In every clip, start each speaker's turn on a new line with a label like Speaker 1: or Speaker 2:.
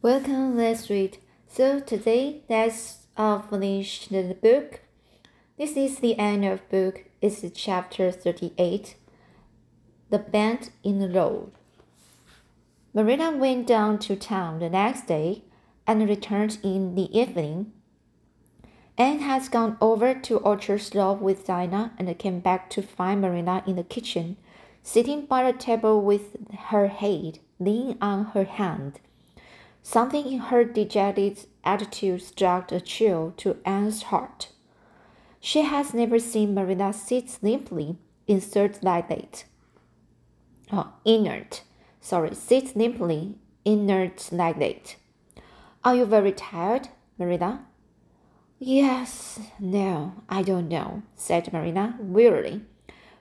Speaker 1: Welcome, let's read. So today, let's uh, finish the book. This is the end of book. It's chapter 38. The Bend in the Road. Marina went down to town the next day and returned in the evening. Anne has gone over to Orchard Slope with Dinah and came back to find Marina in the kitchen, sitting by the table with her head leaning on her hand. Something in her dejected attitude struck a chill to Anne's heart. She has never seen Marina sit limply, insert like that. Oh, inert. Sorry, sit limply, inert like that. Are you very tired, Marina?
Speaker 2: Yes, no, I don't know, said Marina wearily,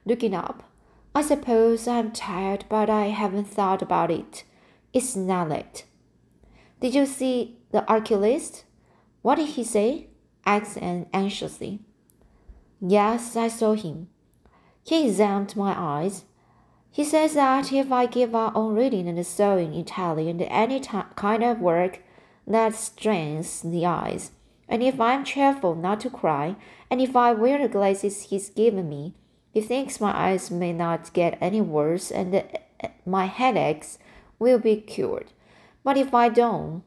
Speaker 2: looking up. I suppose I'm tired, but I haven't thought about it. It's not late.
Speaker 1: Did you see the oculist?
Speaker 2: What did he say? asked Anne anxiously.
Speaker 1: Yes, I saw him.
Speaker 2: He examined my eyes. He says that if I give up on reading and sewing Italian and any kind of work that strains the eyes, and if I'm careful not to cry, and if I wear the glasses he's given me, he thinks my eyes may not get any worse and eh, eh, my headaches will be cured. But if I don't,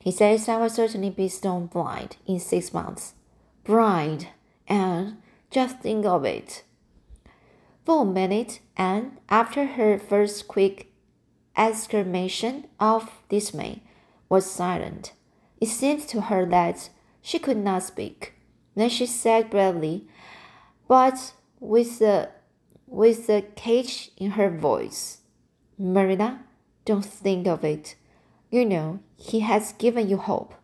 Speaker 2: he says I will certainly be stone blind in six months. Blind, and just think of it. For a minute, and after her first quick exclamation of dismay, was silent. It seemed to her that she could not speak. Then she said bravely, but with a with a catch in her voice, Marina, don't think of it. You know, He has given you hope.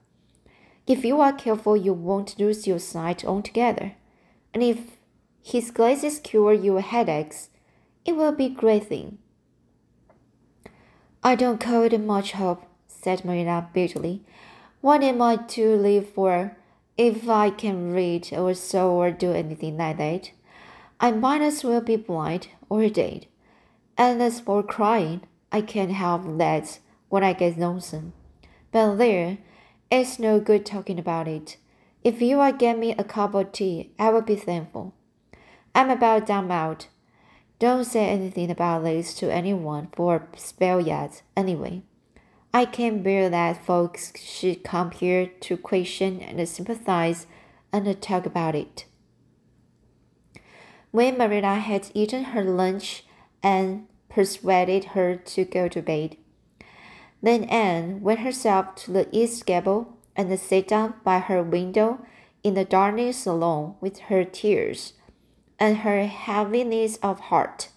Speaker 2: If you are careful, you won't lose your sight altogether. And if His glasses cure your headaches, it will be a great thing.
Speaker 1: I don't call it much hope, said Marina bitterly. What am I to live for if I can read or sew or do anything like that? I might as well be blind or dead. And as for crying, I can't help that when I get lonesome. But there, it's no good talking about it. If you will get me a cup of tea, I will be thankful. I'm about done out. Don't say anything about this to anyone for a spell yet, anyway. I can't bear that folks should come here to question and sympathize and talk about it. When Marina had eaten her lunch and persuaded her to go to bed, then Anne went herself to the east gable and sat down by her window in the darkness alone with her tears and her heaviness of heart.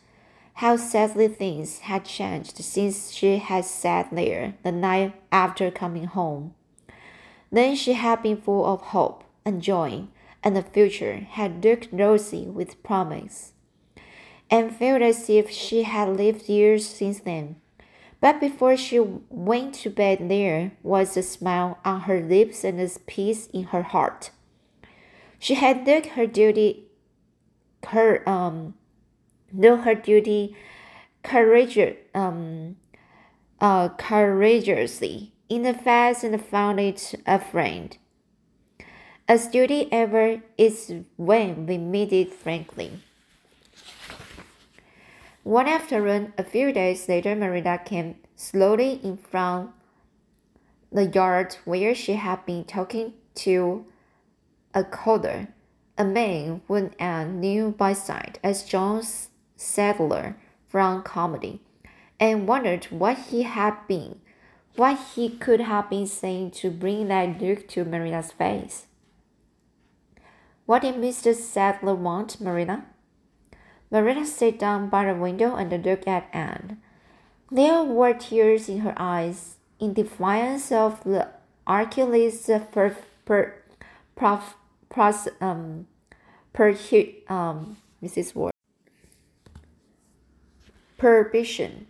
Speaker 1: How sadly things had changed since she had sat there the night after coming home. Then she had been full of hope and joy, and the future had looked rosy with promise, and felt as if she had lived years since then. But before she went to bed, there was a smile on her lips and a peace in her heart. She had done her duty, her um, do her duty courageous, um, uh, courageously in the fast and found it a friend. As duty ever is when we meet it frankly. One afternoon, a few days later, Marina came slowly in from the yard where she had been talking to a coder, a man whom Anne knew by sight as John Sadler from Carmody, and wondered what he had been, what he could have been saying to bring that look to Marina's face. What did Mr. Sadler want, Marina? Marina sat down by the window and looked at Anne. There were tears in her eyes, in defiance of the oculist's per, per, prof, pros, um, per, um, Mrs. Ward. Prohibition.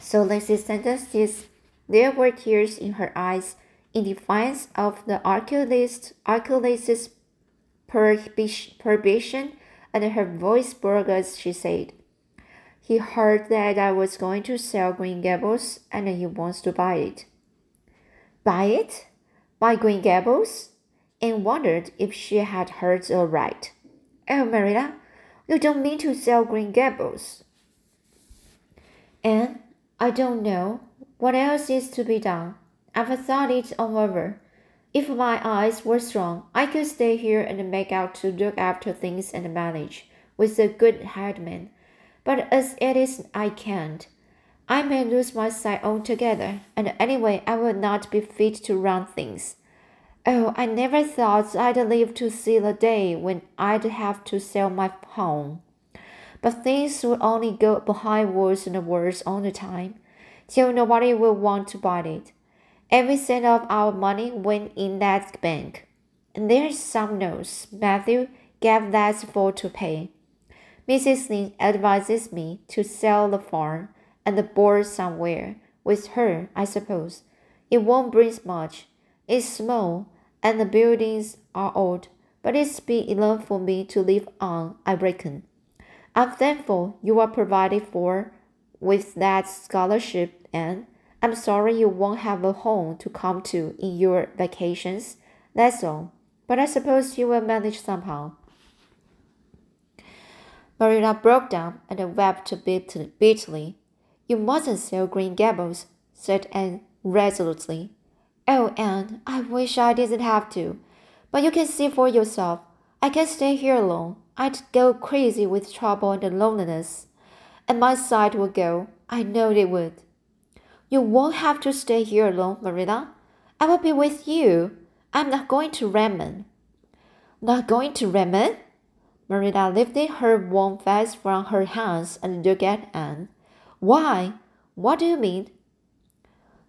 Speaker 1: So Lindsay's sentence is there were tears in her eyes in defiance of the oculist, oculist's prohibition and her voice broke as she said, He heard that I was going to sell Green Gables and he wants to buy it. Buy it? Buy Green Gables? Anne wondered if she had heard aright. Oh, Marilla, you don't mean to sell Green Gables. Anne, I don't know. What else is to be done? I've thought it all over. If my eyes were strong, I could stay here and make out to look after things and manage with a good headman. But as it is, I can't. I may lose my sight altogether, and anyway, I will not be fit to run things. Oh, I never thought I'd live to see the day when I'd have to sell my home. But things will only go behind worse and worse all the time, till nobody will want to buy it. Every cent of our money went in that bank. And there's some notes Matthew gave that for to pay. Mrs. Lynde advises me to sell the farm and the board somewhere with her, I suppose. It won't bring much. It's small, and the buildings are old, but it's big enough for me to live on, I reckon. I'm thankful you are provided for with that scholarship, and I'm sorry you won't have a home to come to in your vacations. That's all. But I suppose you will manage somehow. Marilla broke down and wept bitterly. You mustn't sell Green Gables, said Anne resolutely. Oh, Anne, I wish I didn't have to. But you can see for yourself. I can't stay here alone. I'd go crazy with trouble and loneliness. And my sight would go. I know it would. You won't have to stay here alone, Marilla. I will be with you. I'm not going to Redmond. Not going to Redmond? Marilla lifted her warm face from her hands and looked at Anne. Why? What do you mean?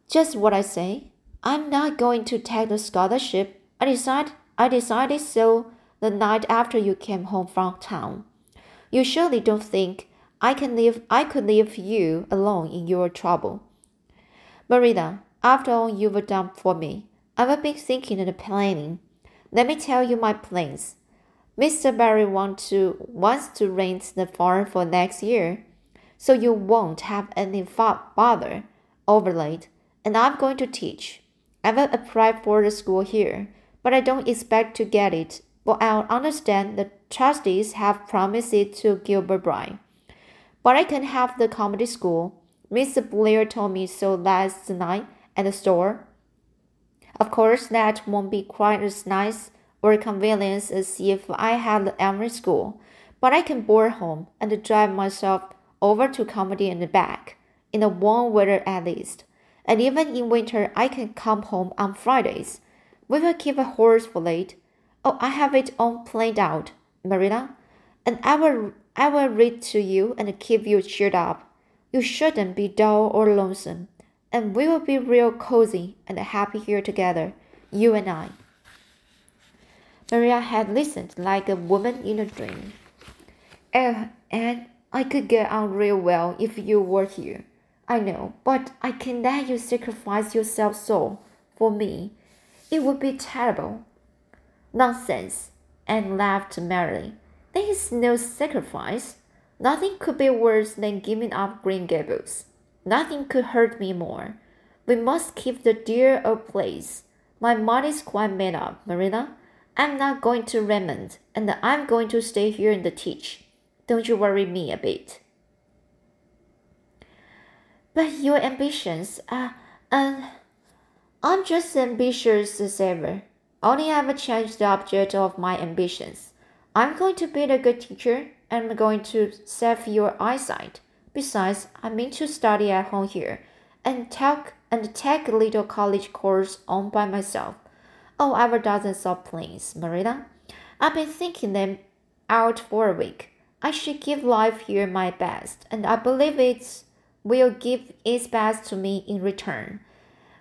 Speaker 1: Just what I say. I'm not going to take the scholarship. I decided I decided so the night after you came home from town. You surely don't think I can leave I could leave you alone in your trouble. Marilla, after all you've done for me, I've been thinking and planning. Let me tell you my plans. Mr. Barry want to, wants to rent the farm for next year, so you won't have any bother over late, and I'm going to teach. I've applied for the school here, but I don't expect to get it. But I understand the trustees have promised it to Gilbert Blythe. But I can have the Carmody school. Mr. Blair told me so last night at the store. Of course, that won't be quite as nice or convenient as if I had the Emory school, but I can board home and drive myself over to Carmody and back, in the warm weather at least. And even in winter, I can come home on Fridays. We will keep a horse for late. Oh, I have it all planned out, Marilla, and I will I will read to you and keep you cheered up. You shouldn't be dull or lonesome, and we will be real cozy and happy here together, you and I. Maria had listened like a woman in a dream. Oh, and I could get on real well if you were here. I know, but I can't let you sacrifice yourself so for me. It would be terrible. Nonsense, Anne laughed merrily. There is no sacrifice. Nothing could be worse than giving up Green Gables. Nothing could hurt me more. We must keep the dear old place. My mind is quite made up, Marilla. I'm not going to Redmond, and I'm going to stay here and teach. Don't you worry me a bit. But your ambitions are, uh, I'm just ambitious as ever. Only I've changed the object of my ambitions. I'm going to be a good teacher and I'm going to save your eyesight. Besides, I mean to study at home here and take and take a little college course on by myself. Oh, I've a dozen of plans, Marilla. I've been thinking them out for a week. I should give life here my best, and I believe it will give its best to me in return.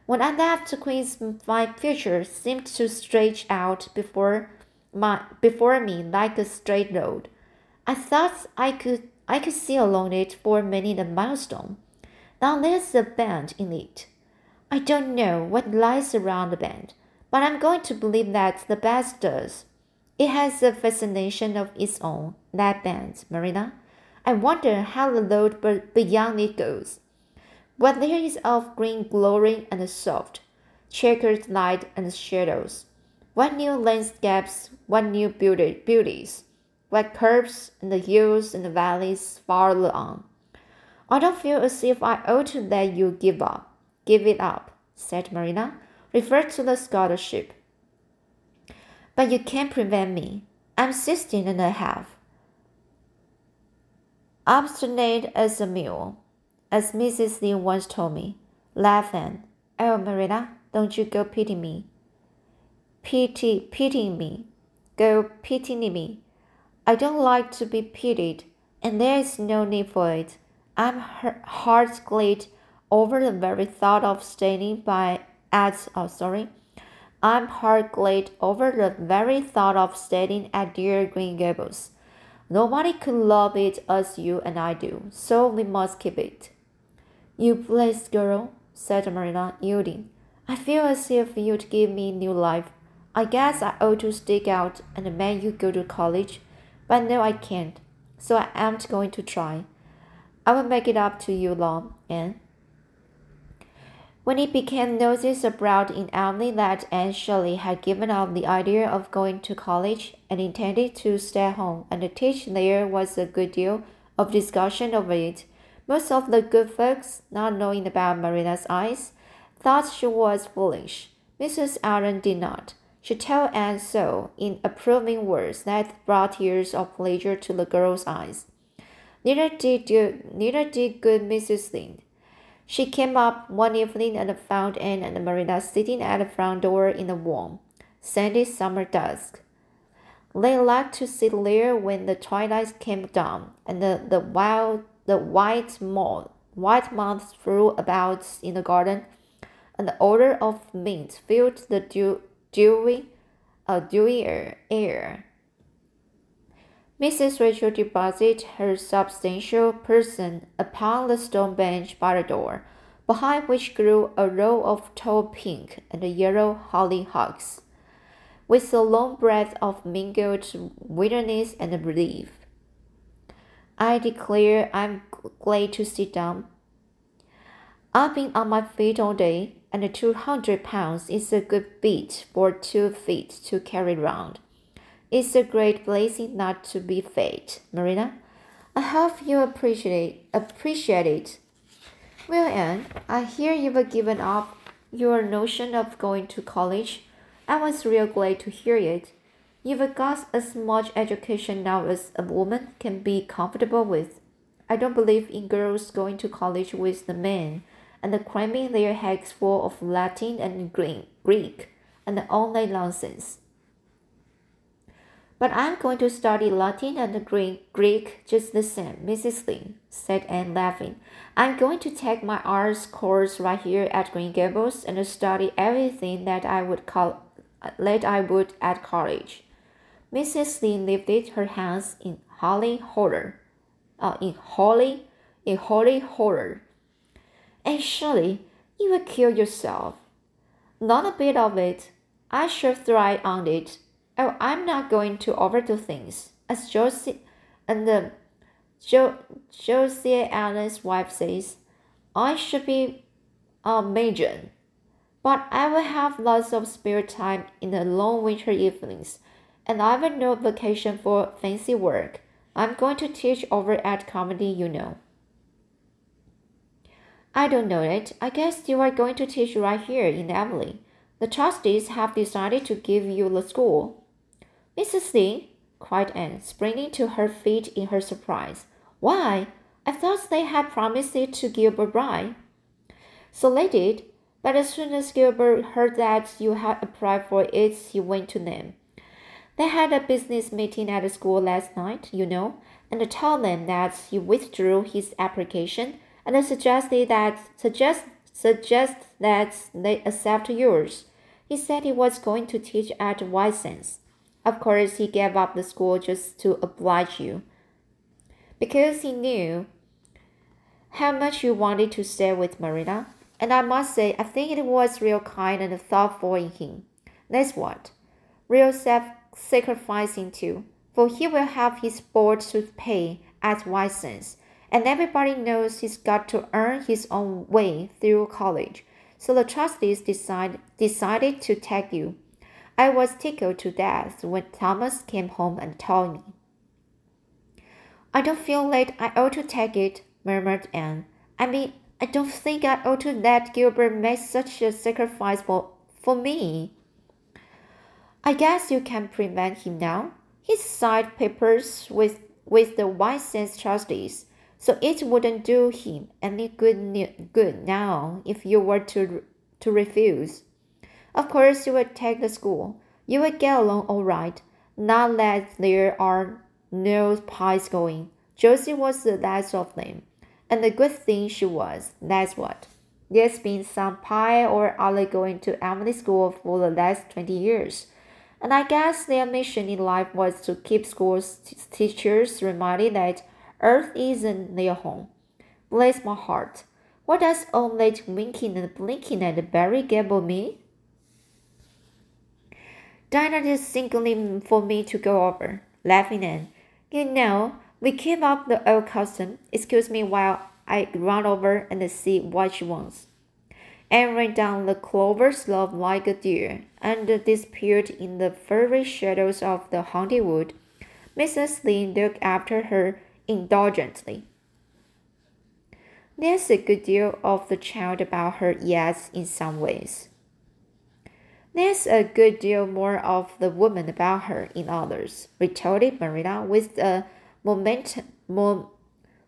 Speaker 1: When I left Queens, my future seemed to stretch out before my before me like a straight road. I thought I could I could see along it for many a milestone. Now there's a bend in it. I don't know what lies around the bend, but I'm going to believe that the best does. It has a fascination of its own, that bend, Marina. I wonder how the road beyond it goes. What there is of green glowing and soft, checkered light and shadows. What new landscapes, what new beauties, what curves and the hills and the valleys farther on. I don't feel as if I ought to let you give up, give it up, said Marina, referred to the scholarship. But you can't prevent me. I'm sixteen and a half. Obstinate as a mule, as Mrs. Lynde once told me, laughing. Oh, Marina, don't you go pitying me. Pity, pitying me. Go pitying me. I don't like to be pitied, and there is no need for it. I'm heart glad over the very thought of standing by at oh sorry. I'm heart glad over the very thought of standing at dear Green Gables. Nobody could love it as you and I do, so we must keep it. You blessed girl, said Marina, yielding. I feel as if you'd give me new life. I guess I ought to stick out and make you go to college, but no, I can't, so I am going to try. I will make it up to you, Long, Anne. When it became noticed abroad in Avonlea that Anne Shirley had given up the idea of going to college and intended to stay home and teach, there was a good deal of discussion over it. Most of the good folks, not knowing about Marina's eyes, thought she was foolish. Mrs. Allen did not. She told Anne so in approving words that brought tears of pleasure to the girl's eyes. Neither did, neither did good Mrs. Lynde. She came up one evening and found Anne and Marina sitting at the front door in the warm, sandy summer dusk. They liked to sit there when the twilight came down and the, the wild the white moth white moths flew about in the garden, and the odor of mint filled the dew, dewy, a dewy air. Mrs. Rachel deposited her substantial person upon the stone bench by the door, behind which grew a row of tall pink and yellow hollyhocks, with a long breath of mingled weariness and relief. I declare I'm glad to sit down. I've been on my feet all day, and two hundred pounds is a good bit for two feet to carry round. It's a great blessing not to be fat, Marina. I hope you appreciate appreciate it. Well, Anne, I hear you've given up your notion of going to college. I was real glad to hear it. You've got as much education now as a woman can be comfortable with. I don't believe in girls going to college with the men and cramming their heads full of Latin and Greek and that nonsense. But I'm going to study Latin and Greek just the same, Mrs. Lynde, said Anne, laughing. I'm going to take my arts course right here at Green Gables and study everything that I would call that I would at college. Mrs. Lynde lifted her hands in holy horror. Uh, in holy, in holy horror. And surely you will kill yourself. Not a bit of it. I shall thrive on it Oh, I'm not going to overdo things. As Josie and the jo, Josie Allen's wife says, I should be a major. But I will have lots of spare time in the long winter evenings, and I have no vacation for fancy work. I'm going to teach over at Carmody, you know. I don't know it. I guess you are going to teach right here in the Avonlea. The trustees have decided to give you the school. Mrs. Lynde, cried Anne, springing to her feet in her surprise. Why, I thought they had promised it to Gilbert Blythe. So they did, but as soon as Gilbert heard that you had applied for it, he went to them. They had a business meeting at the school last night, you know, and told them that he withdrew his application and I suggested that suggest suggest that they accept yours. He said he was going to teach at White Sands. Of course, he gave up the school just to oblige you. Because he knew how much you wanted to stay with Marina. And I must say, I think it was real kind and thoughtful in him. That's what. Real self sacrificing too. For he will have his board to pay at White Sands, and everybody knows he's got to earn his own way through college. So the trustees decide, decided to take you. I was tickled to death when Thomas came home and told me. I don't feel like I ought to take it, murmured Anne. I mean, I don't think I ought to let Gilbert make such a sacrifice for, for me. I guess you can prevent him now. He signed papers with, with the White Sands trustees, so it wouldn't do him any good, good now if you were to, to refuse. Of course, you will take the school. You will get along all right, not that there are no pies going. Josie was the last of them, and a good thing she was, that's what. There's been some pie or other going to Avonlea School for the last twenty years, and I guess their mission in life was to keep school teachers reminded that Earth isn't their home. Bless my heart. What does all that winking and blinking at Barry Gable mean? Dinah is singling for me to go over, laughing and, you know, we keep up the old custom. Excuse me while I run over and see what she wants. Anne ran down the clover slope like a deer and disappeared in the furry shadows of the haunted wood. Mrs. Lynde looked after her indulgently. There's a good deal of the child about her, yes, in some ways. There's a good deal more of the woman about her in others, retorted Marilla with a moment, mo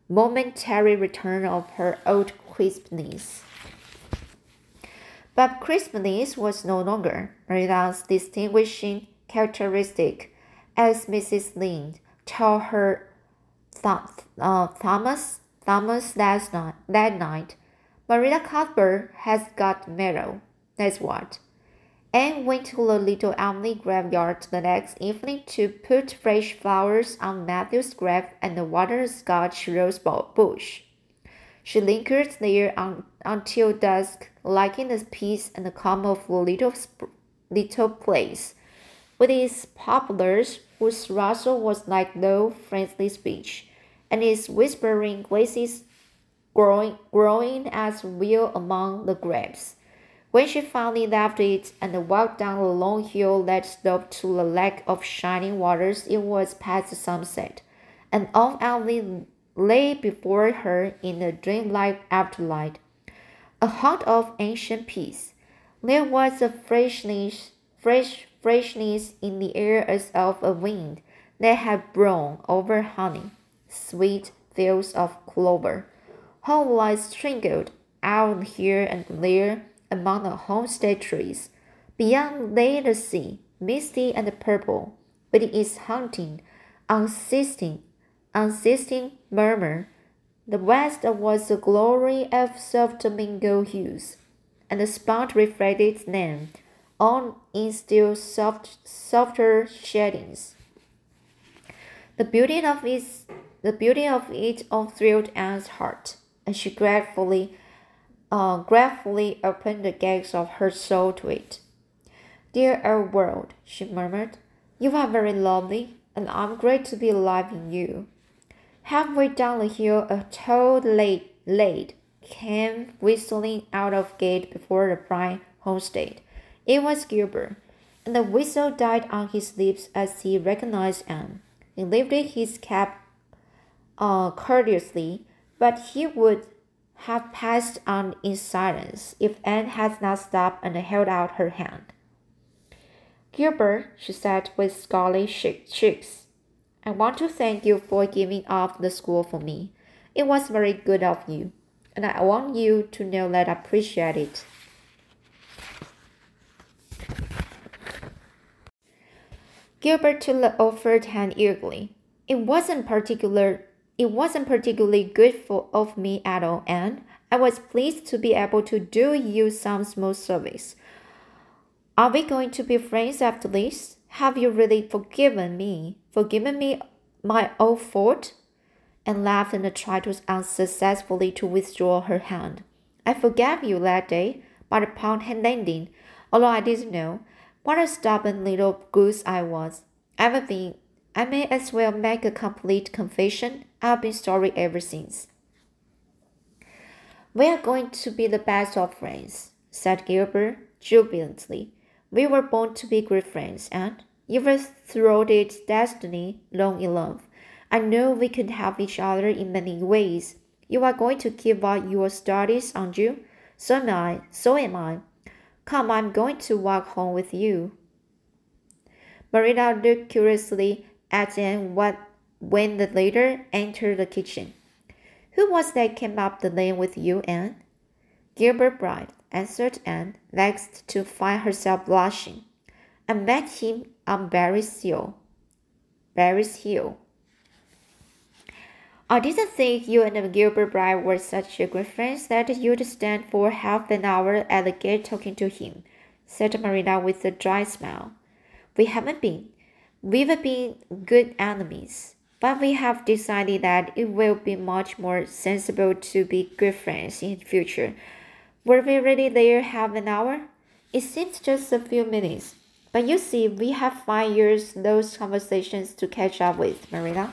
Speaker 1: momentary return of her old crispness. But crispness was no longer Marilla's distinguishing characteristic, as Mrs. Lynde told her th uh, Thomas Thomas last night. That night, Marilla Cuthbert has got marrow. That's what. Anne went to the little Avonlea graveyard the next evening to put fresh flowers on Matthew's grave and the water a Scotch rose bush. She lingered there un until dusk, liking the peace and the calm of the little, little place, with its poplars whose rustle was like low, friendly speech, and its whispering glaces growing, growing as well among the grapes. When she finally left it and walked down the long hill that sloped to the lake of shining waters, it was past sunset, and all Avonlea lay before her in the dreamlike afterlight, a haunt of ancient peace. There was a freshness, fresh freshness in the air as of a wind that had blown over honey, sweet fields of clover. Home lights twinkled out here and there among the homestead trees. Beyond lay the sea, misty and purple, with its haunting, unceasing, unceasing murmur. The west was a glory of soft mingled hues, and the spot reflected them on in still soft, softer shadings. The beauty of it, the beauty of it all thrilled Anne's heart, and she gratefully uh, gratefully opened the gates of her soul to it. Dear old world, she murmured, you are very lovely, and I'm glad to be alive in you. Halfway down the hill, a tall lady came whistling out of gate before the bright homestead. It was Gilbert, and the whistle died on his lips as he recognized Anne. He lifted his cap uh, courteously, but he would have passed on in silence if Anne had not stopped and held out her hand. Gilbert, she said with scarlet cheeks, I want to thank you for giving up the school for me. It was very good of you, and I want you to know that I appreciate it. Gilbert took the offered hand eagerly. It wasn't particular it wasn't particularly good for of me at all, and I was pleased to be able to do you some small service. Are we going to be friends after this? Have you really forgiven me? Forgiven me my old fault? And laughed and tried to unsuccessfully to withdraw her hand. I forgave you that day, but upon landing, although I didn't know what a stubborn little goose I was. Been I may as well make a complete confession I've been sorry ever since. We are going to be the best of friends, said Gilbert jubilantly. We were born to be great friends, and even thwarted destiny long enough, I know we could help each other in many ways. You are going to give up your studies, aren't you? So am I. So am I. Come, I'm going to walk home with you. Marina looked curiously at Anne what, when the latter entered the kitchen. Who was that came up the lane with you, Anne? Gilbert Blythe, answered Anne, vexed to find herself blushing. I met him on Barry's Hill. Barry's Hill. I didn't think you and Gilbert Blythe were such good friends that you'd stand for half an hour at the gate talking to him, said Marina with a dry smile. We haven't been. We've been good enemies, but we have decided that it will be much more sensible to be good friends in future. Were we really there half an hour? It seems just a few minutes. But you see, we have five years those conversations to catch up with, Marina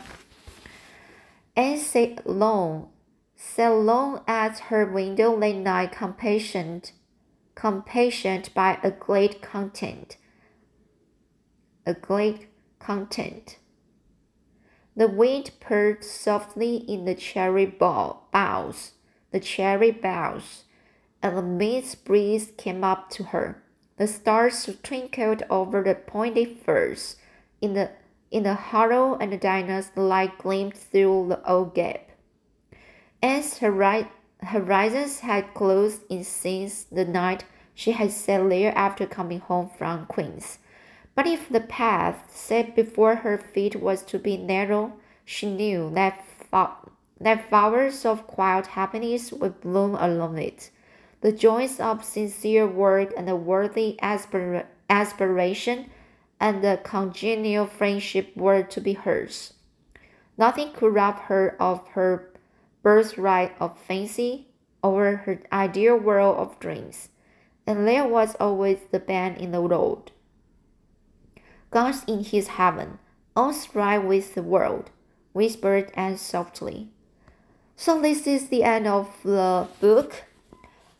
Speaker 1: and sat long, sat long at her window late night, compassionate, compassionate by a great content. A great content. The wind purred softly in the cherry boughs, the cherry boughs, and the mist breeze came up to her. The stars twinkled over the pointed firs in the in the hollow and Dinah's light gleamed through the old gap. As her right horizons had closed in since the night she had sat there after coming home from Queen's. But if the path set before her feet was to be narrow, she knew that, that flowers of quiet happiness would bloom along it. The joys of sincere work and a worthy aspir- aspiration and the congenial friendship were to be hers. Nothing could rob her of her birthright of fancy or her ideal world of dreams, and there was always the band in the road. God's in his heaven, all's right with the world, whispered Anne softly. So this is the end of the book.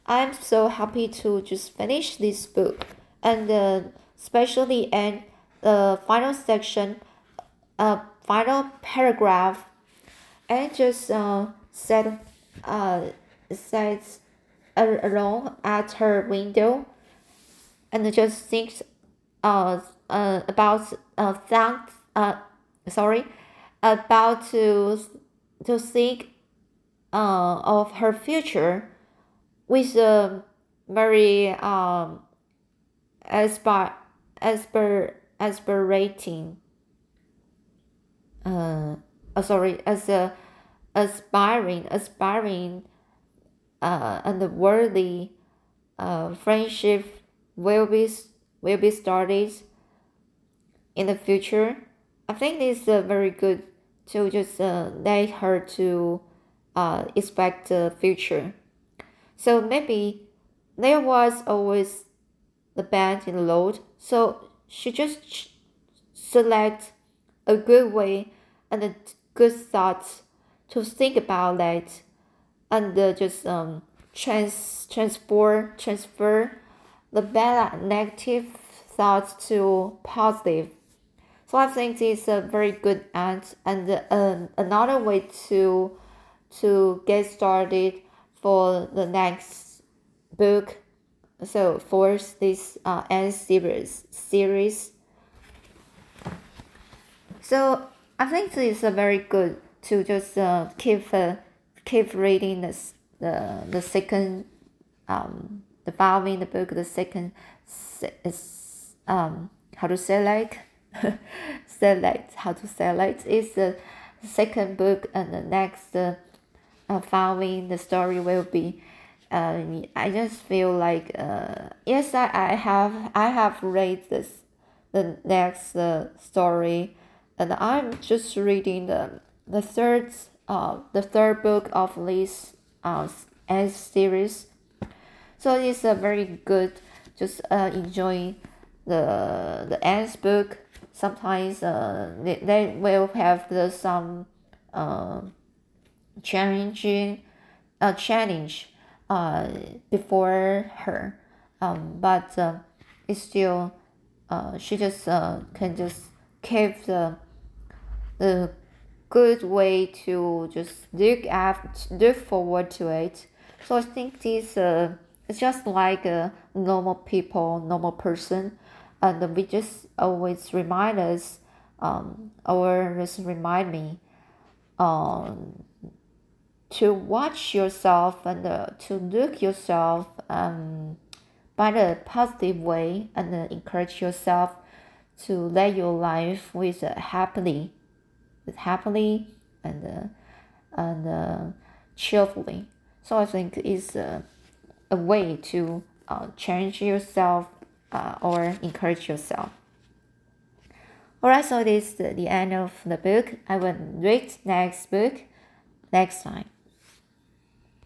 Speaker 1: I'm so happy to just finish this book and uh, especially in the final section, uh, final paragraph, and just uh, said, uh, sits alone at her window, and just thinks, uh, uh about uh, thank, uh, sorry, about to to think, uh, of her future, with a very um aspire, aspire, aspirating, uh, uh, sorry, as a aspiring, aspiring, uh, and worthy, uh, friendship will be will be started in the future. I think it's uh, very good to just uh, let her to uh, expect the future. So maybe there was always the band in the load. So she just select a good way and a good thoughts to think about that and uh, just um trans transfer transfer the bad negative thoughts to positive. So I think this is a very good end and uh, another way to to get started for the next book so for this uh, N series series so I think this is a very good to just uh, keep uh, keep reading this the the second um the following the book the second um how to select select how to select is the second book and the next uh, uh, following the story will be uh, I just feel like uh, yes, I, I have I have read this the next uh, story, and I'm just reading the the third uh the third book of this uh S series, so it's a very good just uh enjoy the the S book. Sometimes uh they, they will have the some uh challenging a challenge uh, before her, um, but uh, it's still uh, she just uh, can just keep the the good way to just look after look forward to it. So I think this uh, it's just like a normal people, normal person, and we just always remind us, um, or just remind me, um, to watch yourself and uh, to look yourself um, by the positive way and uh, encourage yourself to let your life with uh, happily, with happily and uh, and uh, cheerfully. So I think it's uh, a way to uh, change yourself uh, or encourage yourself. Alright, so this is the, end of the book. I will read next book next time.